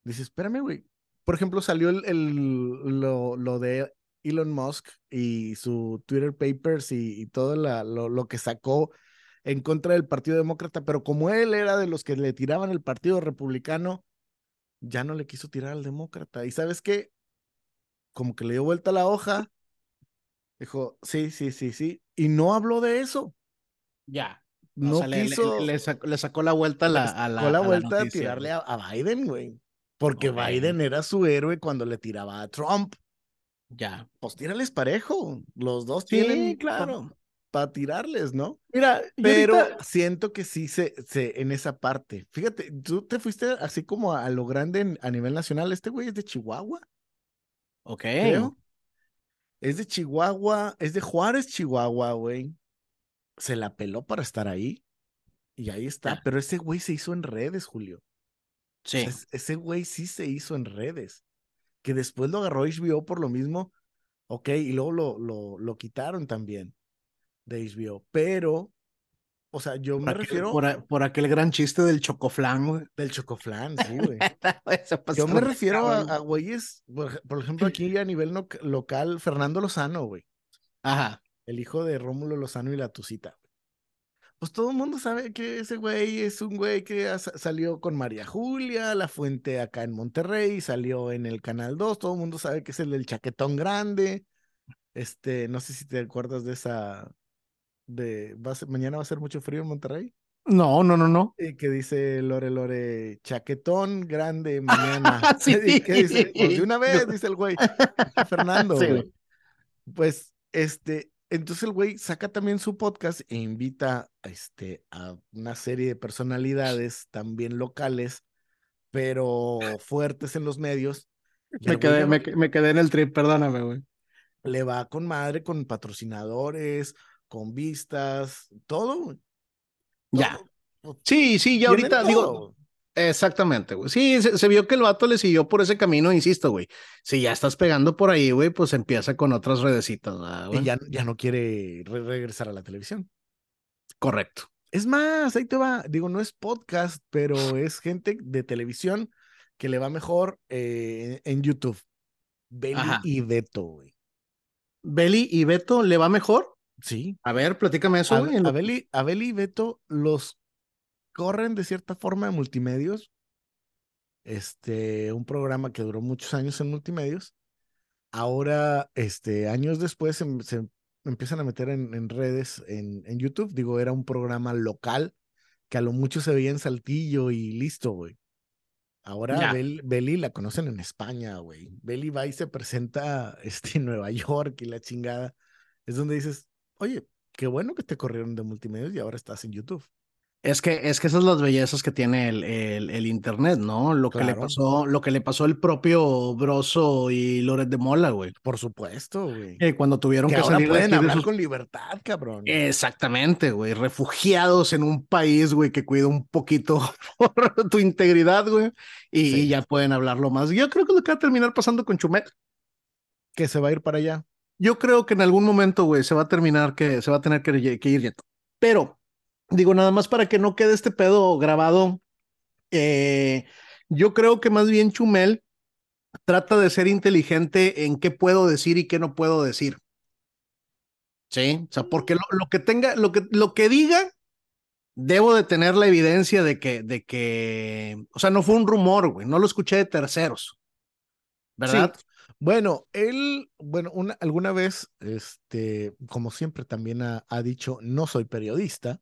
S2: Dice, espérame, güey. Por ejemplo, salió el, el lo, lo, de Elon Musk y su Twitter Papers y, todo lo, lo, que sacó en contra del Partido Demócrata, pero como él era de los que le tiraban el Partido Republicano, ya no le quiso tirar al Demócrata. ¿Y sabes qué? Como que le dio vuelta la hoja, dijo, sí, sí, sí, sí, y no habló de eso.
S1: Ya. No quiso. Le, sacó, la vuelta a la. A
S2: la, la vuelta a, tirarle a, Biden, güey. Porque Biden era su héroe cuando le tiraba a Trump.
S1: Ya.
S2: Pues tírales parejo. Los dos tienen. claro. Para tirarles, ¿no?
S1: Mira,
S2: pero siento que sí se, se, en esa parte. Fíjate, tú te fuiste así como a, lo grande a nivel nacional. Este güey es de Chihuahua.
S1: Ok.
S2: Es de Chihuahua, es de Juárez, Chihuahua, güey se la peló para estar ahí. Y ahí está. Pero ese güey se hizo en redes, Julio.
S1: Sí.
S2: ese güey sí se hizo en redes. Que después lo agarró HBO por lo mismo. Ok, y luego lo, lo, lo quitaron también de HBO. Pero, o sea, yo me refiero.
S1: Por, aquel gran chiste del chocoflán, güey.
S2: Del chocoflán, sí, güey. yo me refiero a, güeyes, por, ejemplo, aquí a nivel local, Fernando Lozano, güey.
S1: Ajá
S2: el hijo de Rómulo Lozano y la Tucita. Pues todo el mundo sabe que ese güey es un güey que salió con María Julia, La Fuente acá en Monterrey, salió en el Canal 2, todo el mundo sabe que es el del chaquetón grande. Este, no sé si te acuerdas de esa, de, mañana va a ser mucho frío en Monterrey.
S1: No, no, no, no.
S2: Y que dice Lore Lore, chaquetón grande mañana. sí. dice? Pues de una vez, dice el güey. Fernando. Sí. Pues, este, entonces el güey saca también su podcast e invita este, a una serie de personalidades también locales, pero fuertes en los medios.
S1: Me quedé, me, quedé en el trip, perdóname, güey.
S2: Le va con madre, con patrocinadores, con vistas, todo.
S1: Ya. Sí, sí, ya ahorita digo, Exactamente, güey. Sí, se, vio que el vato le siguió por ese camino, insisto, güey. Si ya estás pegando por ahí, güey, pues empieza con otras redecitas,
S2: Y ya, ya no quiere regresar a la televisión.
S1: Correcto.
S2: Es más, ahí te va. Digo, no es podcast, pero es gente de televisión que le va mejor eh, en YouTube. Beli y Beto, güey.
S1: ¿Beli y Beto le va mejor?
S2: Sí.
S1: A ver, platícame eso,
S2: güey. A, Beli, a Beli y Beto los corren de cierta forma de multimedios. Este, un programa que duró muchos años en multimedios. Ahora, este, años después se, empiezan a meter en, redes, en, en, YouTube. Digo, era un programa local que a lo mucho se veía en Saltillo y listo, güey. Ahora Beli la conocen en España, güey. Beli va y se presenta este, en Nueva York y la chingada. Es donde dices, oye, qué bueno que te corrieron de multimedios y ahora estás en YouTube.
S1: Es que, es que esas son las bellezas que tiene el, el, internet, ¿no? Lo que le pasó, lo que le pasó el propio Broso y Loret de Mola, güey.
S2: Por supuesto, güey.
S1: cuando tuvieron que, que salir
S2: pueden hablar con libertad, cabrón.
S1: Exactamente, güey. Refugiados en un país, güey, que cuida un poquito por tu integridad, güey. Y, ya pueden hablarlo más. Yo creo que lo que va a terminar pasando con Chumet.
S2: Que se va a ir para allá.
S1: Yo creo que en algún momento, güey, se va a terminar que se va a tener que, que ir Pero digo, nada más para que no quede este pedo grabado, eh, yo creo que más bien Chumel trata de ser inteligente en qué puedo decir y qué no puedo decir. Sí, o sea, porque lo, que tenga, lo que, lo que diga, debo de tener la evidencia de que, de que, o sea, no fue un rumor, güey, no lo escuché de terceros. ¿Verdad?
S2: Bueno, él, bueno, una, alguna vez, este, como siempre también ha, ha dicho, no soy periodista.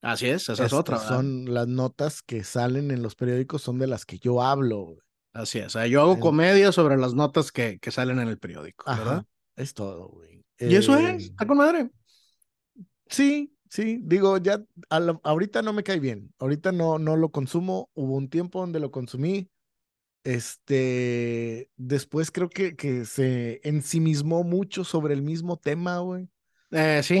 S1: Así es, esa es otra.
S2: Son las notas que salen en los periódicos, son de las que yo hablo.
S1: Así es, o sea, yo hago comedia sobre las notas que, que salen en el periódico, ¿verdad?
S2: es todo, güey.
S1: Y eso es, está con madre.
S2: Sí, sí, digo, ya ahorita no me cae bien, ahorita no, no lo consumo, hubo un tiempo donde lo consumí, este, después creo que, que se ensimismó mucho sobre el mismo tema, güey.
S1: Eh, sí.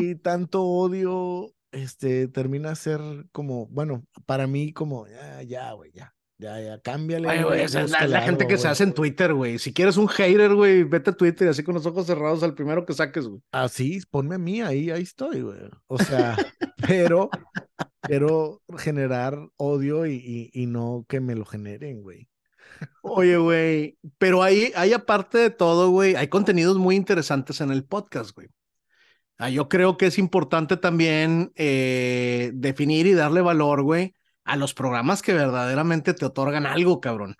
S2: y, tanto odio este, termina ser como, bueno, para mí como, ya, ya, güey, ya. Ya, ya, cámbiale.
S1: esa es la, gente que se hace en Twitter, güey. Si quieres un hater, güey, vete a Twitter así con los ojos cerrados al primero que saques, güey.
S2: Así, ponme a mí, ahí, ahí estoy, güey. O sea, pero, pero generar odio y, y, y, no que me lo generen, güey.
S1: Oye, güey, pero hay, hay aparte de todo, güey, hay contenidos muy interesantes en el podcast, güey. Ah, yo creo que es importante también eh, definir y darle valor, güey, a los programas que verdaderamente te otorgan algo, cabrón.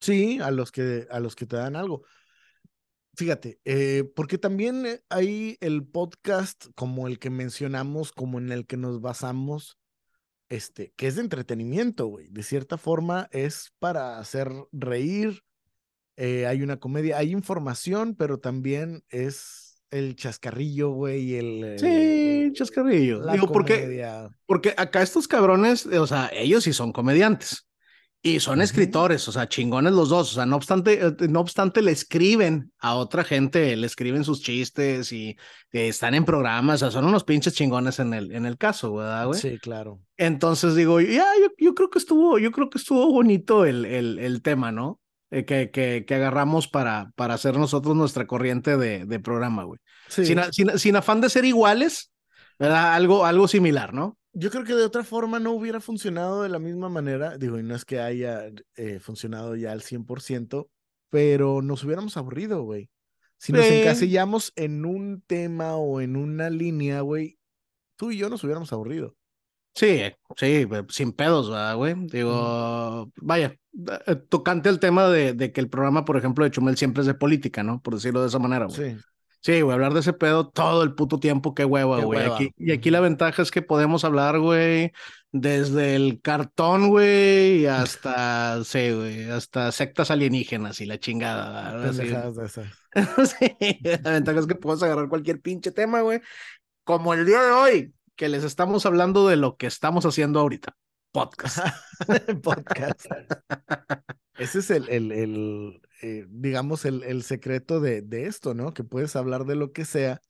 S2: Sí, a los que, a los que te dan algo. Fíjate, eh, porque también eh, hay el podcast como el que mencionamos, como en el que nos basamos, este, que es de entretenimiento, güey. De cierta forma es para hacer reír, eh, hay una comedia, hay información, pero también es el chascarrillo, güey, el...
S1: Sí, chascarrillo. Digo, porque, porque acá estos cabrones, o sea, ellos sí son comediantes. Y son escritores, o sea, chingones los dos. O sea, no obstante, eh, no obstante, le escriben a otra gente, le escriben sus chistes y están en programas, o sea, son unos pinches chingones en el, en el caso, ¿verdad, güey?
S2: Sí, claro.
S1: Entonces digo, ya, yo, yo, creo que estuvo, yo creo que estuvo bonito el, el, el tema, ¿no? Eh, que, que, que, agarramos para, para hacer nosotros nuestra corriente de, de programa, güey. Sin, sin, sin afán de ser iguales, ¿verdad? Algo, algo similar, ¿no?
S2: Yo creo que de otra forma no hubiera funcionado de la misma manera. Digo, y no es que haya eh, funcionado ya al 100%, pero nos hubiéramos aburrido, güey. Si nos encasillamos en un tema o en una línea, güey, tú y yo nos hubiéramos aburrido.
S1: Sí, sí, sin pedos, güey? Digo, vaya, eh, tocante el tema de, de, que el programa, por ejemplo, de Chumel siempre es de política, ¿no? Por decirlo de esa manera, güey. Sí. Sí, güey, hablar de ese pedo todo el puto tiempo, qué hueva, güey. Aquí, y aquí la ventaja es que podemos hablar, güey, desde el cartón, güey, hasta, sí, güey, hasta sectas alienígenas y la chingada. sí, la ventaja es que podemos agarrar cualquier pinche tema, güey. Como el día de hoy, que les estamos hablando de lo que estamos haciendo ahorita. Podcast.
S2: Podcast. Ese es el, el, el, eh, digamos, el, el secreto de, de, esto, ¿no? Que puedes hablar de lo que sea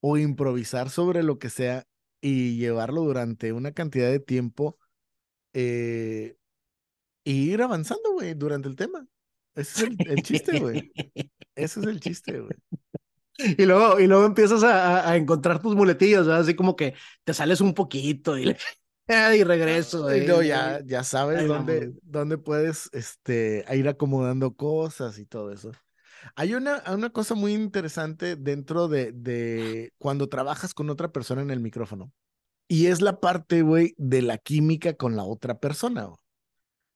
S2: o improvisar sobre lo que sea y llevarlo durante una cantidad de tiempo eh, ir avanzando, güey, durante el tema. Ese es el, chiste, güey. Ese es el chiste, güey.
S1: Y luego, y luego empiezas a, a encontrar tus muletillas. Así como que te sales un poquito y y regreso.
S2: Y no, ya, ya sabes dónde, dónde puedes este, ir acomodando cosas y todo eso. Hay una, una cosa muy interesante dentro de, de cuando trabajas con otra persona en el micrófono. Y es la parte, güey, de la química con la otra persona.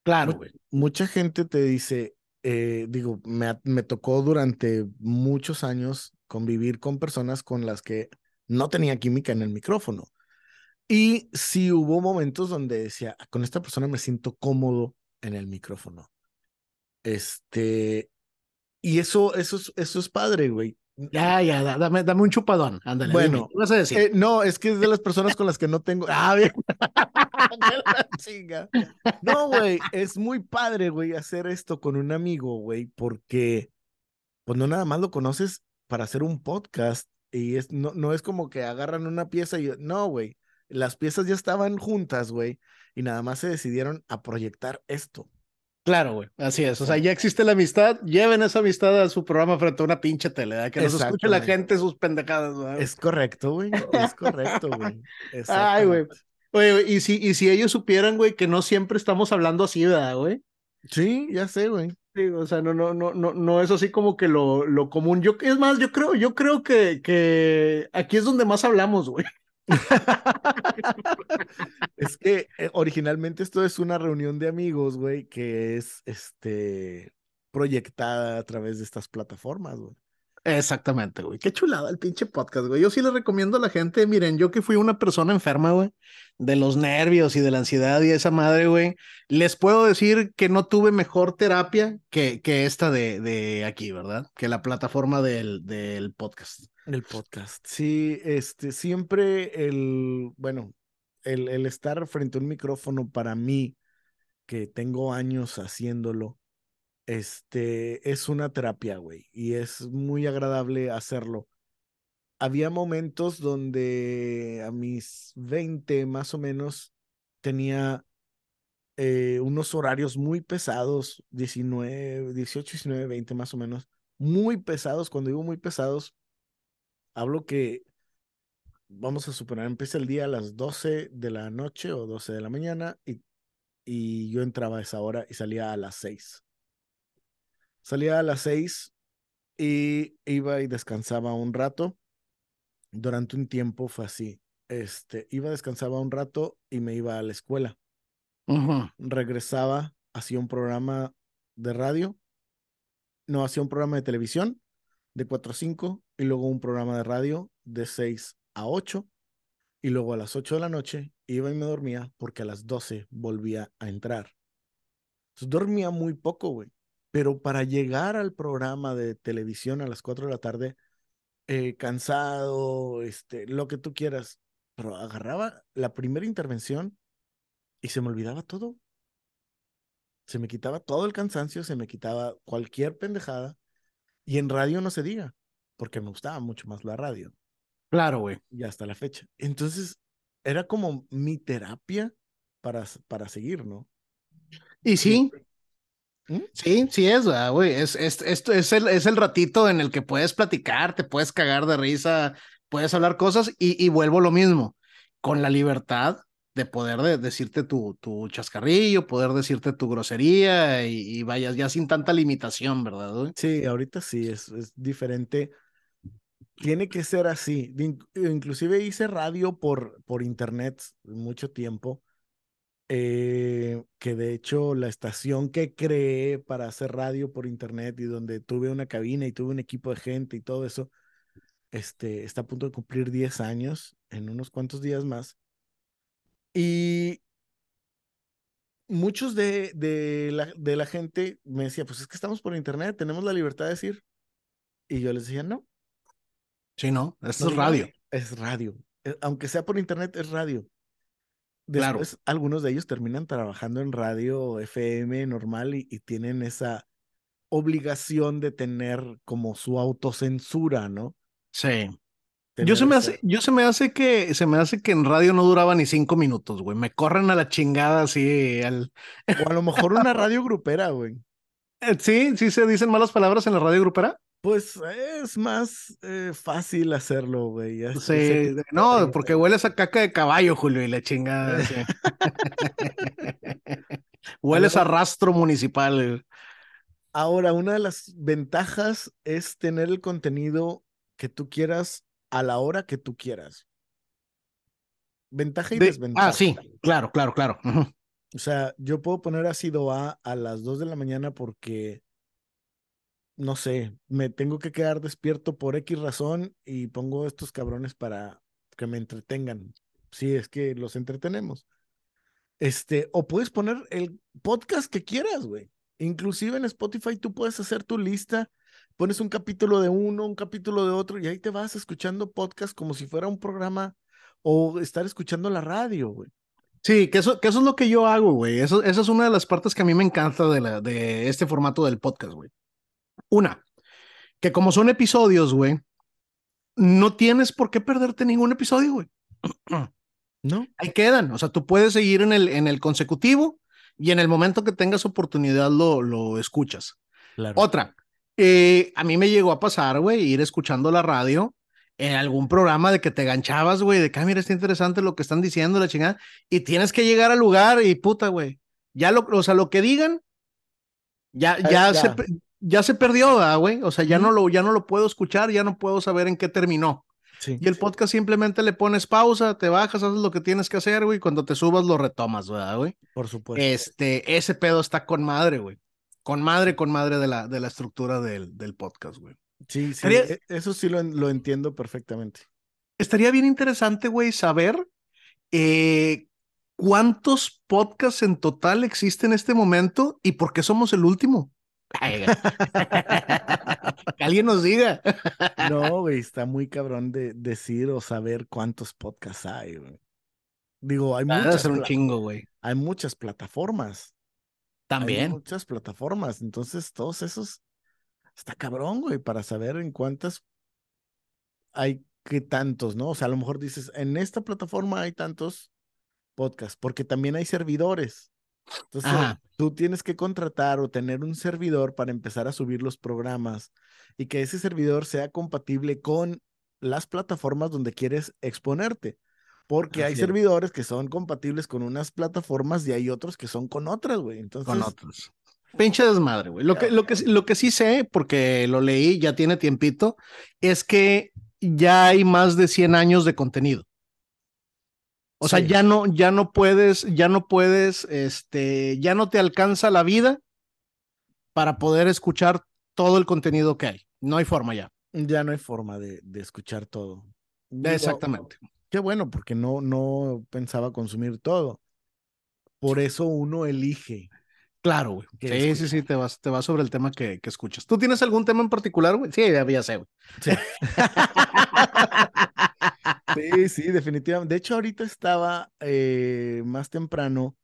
S1: Claro, güey.
S2: Mucha gente te dice, eh, digo, me, me tocó durante muchos años convivir con personas con las que no tenía química en el micrófono y sí hubo momentos donde decía, con esta persona me siento cómodo en el micrófono. Este, y eso, eso, es, eso es padre, güey.
S1: Ya, ya, dame, dame un chupadón, ándale.
S2: Bueno, ¿qué vas a decir? Eh, no, es que es de las personas con las que no tengo. Ah, bien. no, güey, es muy padre, güey, hacer esto con un amigo, güey, porque pues no nada más lo conoces para hacer un podcast y es, no, no es como que agarran una pieza y no, güey las piezas ya estaban juntas, güey, y nada más se decidieron a proyectar esto.
S1: Claro, güey, así es. O sea, ya existe la amistad, lleven esa amistad a su programa frente a una pinche tele, que nos escuche la gente sus pendejadas, güey.
S2: Es correcto, güey, es correcto, güey.
S1: Ay, güey. Oye, y si, y si ellos supieran, güey, que no siempre estamos hablando así, ¿verdad, güey?
S2: Sí, ya sé, güey.
S1: Sí, o sea, no, no, no, no, no es así como que lo, lo común. Yo, es más, yo creo, yo creo que, que aquí es donde más hablamos, güey.
S2: es que eh, originalmente esto es una reunión de amigos, güey, que es este proyectada a través de estas plataformas, güey.
S1: Exactamente, güey. Qué chulada el pinche podcast, güey. Yo sí le recomiendo a la gente, miren, yo que fui una persona enferma, güey, de los nervios y de la ansiedad y esa madre, güey, les puedo decir que no tuve mejor terapia que, que esta de, de aquí, ¿verdad? Que la plataforma del, del podcast.
S2: El podcast. Sí, este, siempre el, bueno, el, el estar frente a un micrófono para mí, que tengo años haciéndolo, este, es una terapia, güey, y es muy agradable hacerlo. Había momentos donde a mis 20 más o menos tenía eh, unos horarios muy pesados, 19, 18, 19, 20 más o menos, muy pesados. Cuando digo muy pesados, hablo que, vamos a suponer, empieza el día a las 12 de la noche o 12 de la mañana y, y yo entraba a esa hora y salía a las 6 salía a las seis y iba y descansaba un rato. Durante un tiempo fue así. Este, iba, descansaba un rato y me iba a la escuela. Regresaba, hacía un programa de radio, no, hacía un programa de televisión de 4 a 5 y luego un programa de radio de 6 a 8 y luego a las 8 de la noche iba y me dormía porque a las 12 volvía a entrar. Entonces dormía muy poco, güey. Pero para llegar al programa de televisión a las 4 de la tarde, eh, cansado, este, lo que tú quieras, pero agarraba la primera intervención y se me olvidaba todo. Se me quitaba todo el cansancio, se me quitaba cualquier pendejada. Y en radio no se diga, porque me gustaba mucho más la radio.
S1: Claro, güey.
S2: Y hasta la fecha. Entonces, era como mi terapia para, para seguir, ¿no?
S1: Y sí. ¿Mm? Sí, sí es, güey. Es, es, esto es, el, es el ratito en el que puedes platicar, te puedes cagar de risa, puedes hablar cosas y, y vuelvo lo mismo. Con la libertad de poder de, decirte tu, tu chascarrillo, poder decirte tu grosería y, vayas ya sin tanta limitación, ¿verdad?
S2: Sí, ahorita sí, es, es diferente. Tiene que ser así. Inclusive hice radio por, por internet mucho tiempo, eh, que de hecho la estación que creé para hacer radio por internet y donde tuve una cabina y tuve un equipo de gente y todo eso, este, está a punto de cumplir 10 años en unos cuantos días más. Y muchos de, de, la, de la gente me decía, pues es que estamos por internet, tenemos la libertad de decir. Y yo les decía, no.
S1: Sí, no, esto es radio.
S2: Es radio. Eh, aunque sea por internet, es radio. Después, algunos de ellos terminan trabajando en radio FM normal y, y tienen esa obligación de tener como su autocensura, ¿no?
S1: Sí. Yo se, me hace, yo se me hace que se me hace que en radio no duraba ni cinco minutos, güey. Me corren a la chingada así al.
S2: O a lo mejor una radio grupera, güey.
S1: Eh, sí, sí se dicen malas palabras en la radio grupera.
S2: Pues es más eh, fácil hacerlo, güey.
S1: Sí, no, porque hueles a caca de caballo, Julio, y la chingada. Sí. hueles a rastro municipal.
S2: Ahora, una de las ventajas es tener el contenido que tú quieras a la hora que tú quieras. Ventaja y desventaja.
S1: Ah, sí, claro, claro, claro.
S2: O sea, yo puedo poner ácido A a las 2 de la mañana porque, no sé, me tengo que quedar despierto por X razón y pongo estos cabrones para que me entretengan. Si es que los entretenemos. Este, o puedes poner el podcast que quieras, güey. Inclusive en Spotify tú puedes hacer tu lista pones un capítulo de uno, un capítulo de otro, y ahí te vas escuchando podcast como si fuera un programa o estar escuchando la radio, güey.
S1: Sí, que eso, que eso es lo que yo hago, güey. Eso, esa es una de las partes que a mí me encanta de, la, de este formato del podcast, güey. Una, que como son episodios, güey, no tienes por qué perderte ningún episodio, güey.
S2: No.
S1: Ahí quedan. O sea, tú puedes seguir en el, en el consecutivo y en el momento que tengas oportunidad lo, lo escuchas. Otra, eh, a mí me llegó a pasar, güey, ir escuchando la radio en algún programa de que te ganchabas, güey, de que, ah, mira, está interesante lo que están diciendo, la chingada, y tienes que llegar al lugar y puta, güey, ya lo, o sea, lo que digan, ya, ya, se, ya se perdió, güey, o sea, ya no lo, ya no lo puedo escuchar, ya no puedo saber en qué terminó. y el podcast simplemente le pones pausa, te bajas, haces lo que tienes que hacer, güey, cuando te subas lo retomas, ¿verdad, güey?
S2: Por supuesto.
S1: Este, ese pedo está con madre, güey con madre, con madre de la, de la estructura del, del podcast, güey.
S2: Sí, sí, e, eso sí lo, lo, entiendo perfectamente.
S1: Estaría bien interesante, güey, saber eh, cuántos podcasts en total existen en este momento y por qué somos el último. que alguien nos diga.
S2: no, güey, está muy cabrón de decir o saber cuántos podcasts hay, güey. Digo, hay muchas.
S1: un chingo, güey.
S2: Hay muchas plataformas.
S1: También.
S2: muchas plataformas, entonces todos esos está cabrón, güey, para saber en cuántas hay que tantos, ¿no? O sea, a lo mejor dices, en esta plataforma hay tantos podcasts, porque también hay servidores. Entonces, tú tienes que contratar o tener un servidor para empezar a subir los programas y que ese servidor sea compatible con las plataformas donde quieres exponerte. Porque hay servidores que son compatibles con unas plataformas y hay otros que son con otras, güey. Entonces,
S1: con otros. Pinche desmadre, güey. Lo que, lo, que, lo que sí sé, porque lo leí, ya tiene tiempito, es que ya hay más de 100 años de contenido. O sea, ya no, ya no puedes, ya no puedes, este, ya no te alcanza la vida para poder escuchar todo el contenido que hay. No hay forma ya.
S2: Ya no hay forma de, de escuchar todo.
S1: Exactamente.
S2: Qué bueno, porque no, no pensaba consumir todo. Por eso uno elige.
S1: Claro, güey. Sí, sí, sí, te vas, te vas sobre el tema que, que, escuchas. ¿Tú tienes algún tema en particular, güey? Sí, ya, sé, güey.
S2: Sí. sí, sí, definitivamente. De hecho, ahorita estaba eh, más temprano,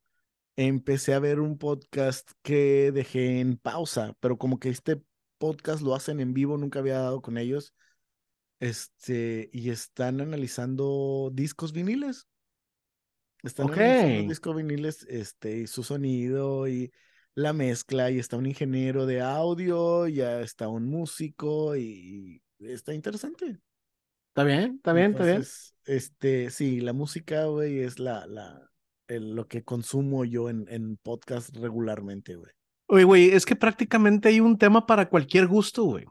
S2: empecé a ver un podcast que dejé en pausa, pero como que este podcast lo hacen en vivo, nunca había dado con ellos. Este, y están analizando discos viniles. Están analizando discos viniles, este, y su sonido y la mezcla, y está un ingeniero de audio, ya está un músico, y, está interesante.
S1: Está bien, está bien, está bien.
S2: Este, sí, la música, güey, es la, la, lo que consumo yo en, en podcast regularmente, güey.
S1: Oye, güey, es que prácticamente hay un tema para cualquier gusto, güey.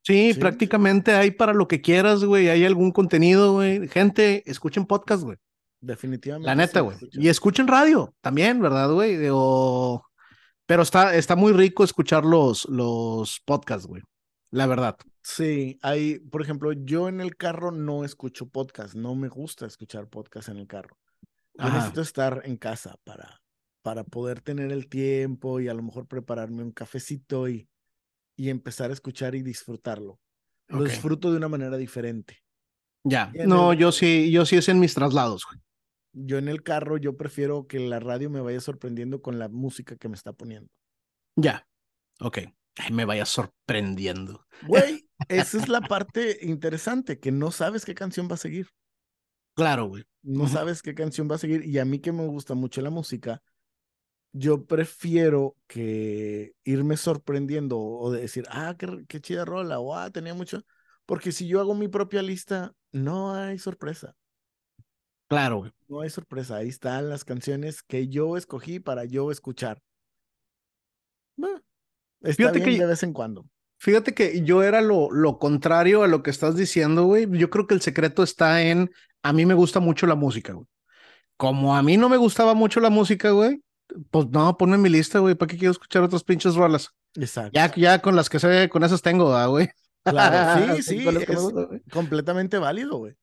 S1: sí, prácticamente hay para lo que quieras, güey. Hay algún contenido, güey. Gente, escuchen podcast, güey.
S2: Definitivamente.
S1: La neta, güey. y escuchen radio también, ¿verdad, güey? Pero está, está muy rico escuchar los, los podcasts, güey. La verdad.
S2: Sí, hay, por ejemplo, yo en el carro no escucho podcast. No me gusta escuchar podcast en el carro. Yo necesito estar en casa para, para poder tener el tiempo y a lo mejor prepararme un cafecito y, y empezar a escuchar y disfrutarlo. Lo disfruto de una manera diferente.
S1: Ya, no, yo sí, yo sí es en mis traslados.
S2: Yo en el carro, yo prefiero que la radio me vaya sorprendiendo con la música que me está poniendo.
S1: Ya, ok. me vaya sorprendiendo.
S2: Güey, esa es la parte interesante, que no sabes qué canción va a seguir.
S1: Claro, güey.
S2: No sabes qué canción va a seguir. Y a mí que me gusta mucho la música, yo prefiero que irme sorprendiendo o decir, ah, qué, qué chida rola, o ah, tenía mucho. Porque si yo hago mi propia lista, no hay sorpresa.
S1: Claro.
S2: No hay sorpresa. Ahí están las canciones que yo escogí para yo escuchar. está bien que, de vez en cuando.
S1: Fíjate que yo era lo, lo contrario a lo que estás diciendo, güey. Yo creo que el secreto está en, a mí me gusta mucho la música, güey. Como a mí no me gustaba mucho la música, güey, pues no, ponme en mi lista, güey. ¿Para qué quiero escuchar otras pinches rolas?
S2: Exacto.
S1: Ya, ya con las que sé, con esas tengo, güey.
S2: Claro, sí, sí, es completamente válido, güey.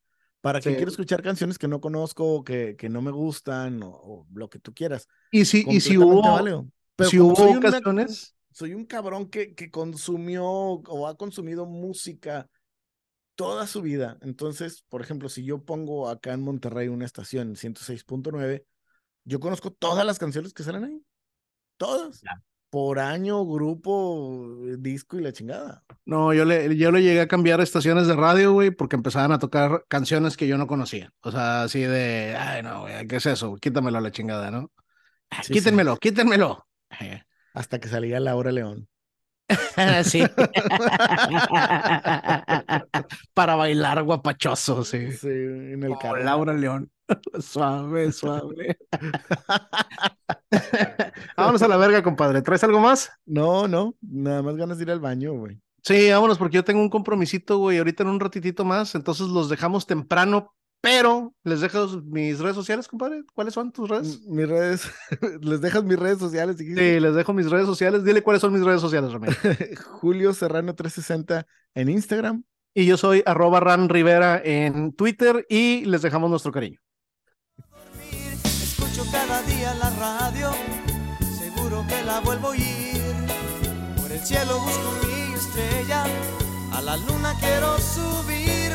S2: ¿Para qué quiero escuchar canciones que no conozco, que, que no me gustan o, lo que tú quieras?
S1: Y si, y si hubo, Pero si hubo ocasiones.
S2: Soy un cabrón que, que consumió o ha consumido música toda su vida. Entonces, por ejemplo, si yo pongo acá en Monterrey una estación 106.9, yo conozco todas las canciones que salen ahí. Todas. Por año, grupo, eh, disco y la chingada.
S1: No, yo le, yo le llegué a cambiar estaciones de radio, güey, porque empezaban a tocar canciones que yo no conocía. O sea, así de, ay, no, güey, ¿qué es eso? Quítamelo a la chingada, ¿no? Ah, quítenmelo, quítenmelo.
S2: Hasta que salía Laura León.
S1: sí. Para bailar guapachoso, sí.
S2: Sí, en el carro.
S1: Laura León. suave, suave. vámonos a la verga, compadre. ¿Traes algo más?
S2: No, no. Nada más ganas de ir al baño, güey.
S1: Sí, vámonos, porque yo tengo un compromisito, güey, ahorita en un ratitito más. Entonces los dejamos temprano pero les dejo mis redes sociales, compadre. ¿Cuáles son tus redes?
S2: Mis redes, les dejas mis redes sociales.
S1: Sí, les dejo mis redes sociales. Dile cuáles son mis redes sociales, Ramiro.
S2: Julio Serrano 360 en Instagram.
S1: Y yo soy arroba Ran Rivera en Twitter y les dejamos nuestro cariño. Escucho cada día la radio, seguro que la vuelvo a ir. Por el cielo busco mi estrella, a la luna quiero subir